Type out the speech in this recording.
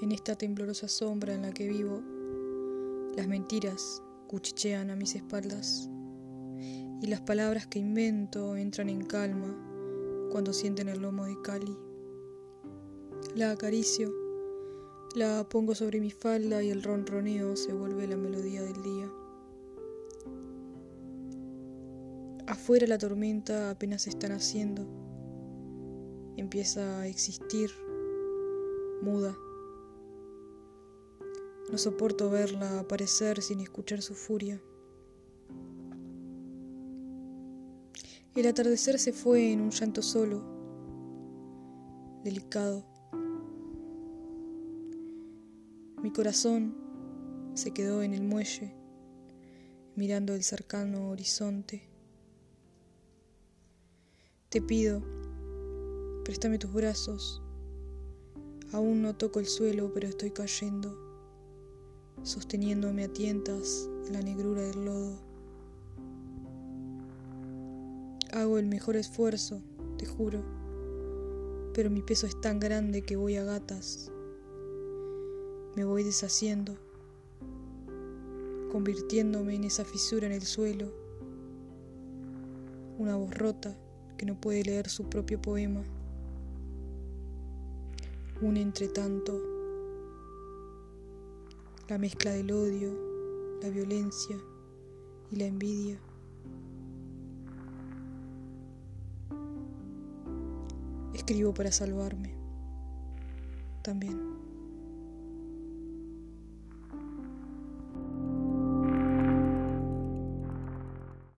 En esta temblorosa sombra en la que vivo, las mentiras cuchichean a mis espaldas y las palabras que invento entran en calma cuando sienten el lomo de Cali. La acaricio, la pongo sobre mi falda y el ronroneo se vuelve la melodía del día. Afuera la tormenta apenas está naciendo, empieza a existir, muda. No soporto verla aparecer sin escuchar su furia. El atardecer se fue en un llanto solo, delicado. Mi corazón se quedó en el muelle, mirando el cercano horizonte. Te pido, préstame tus brazos. Aún no toco el suelo, pero estoy cayendo, sosteniéndome a tientas en la negrura del lodo. Hago el mejor esfuerzo, te juro, pero mi peso es tan grande que voy a gatas. Me voy deshaciendo, convirtiéndome en esa fisura en el suelo, una voz rota que no puede leer su propio poema. Un entretanto, la mezcla del odio, la violencia y la envidia. Escribo para salvarme también.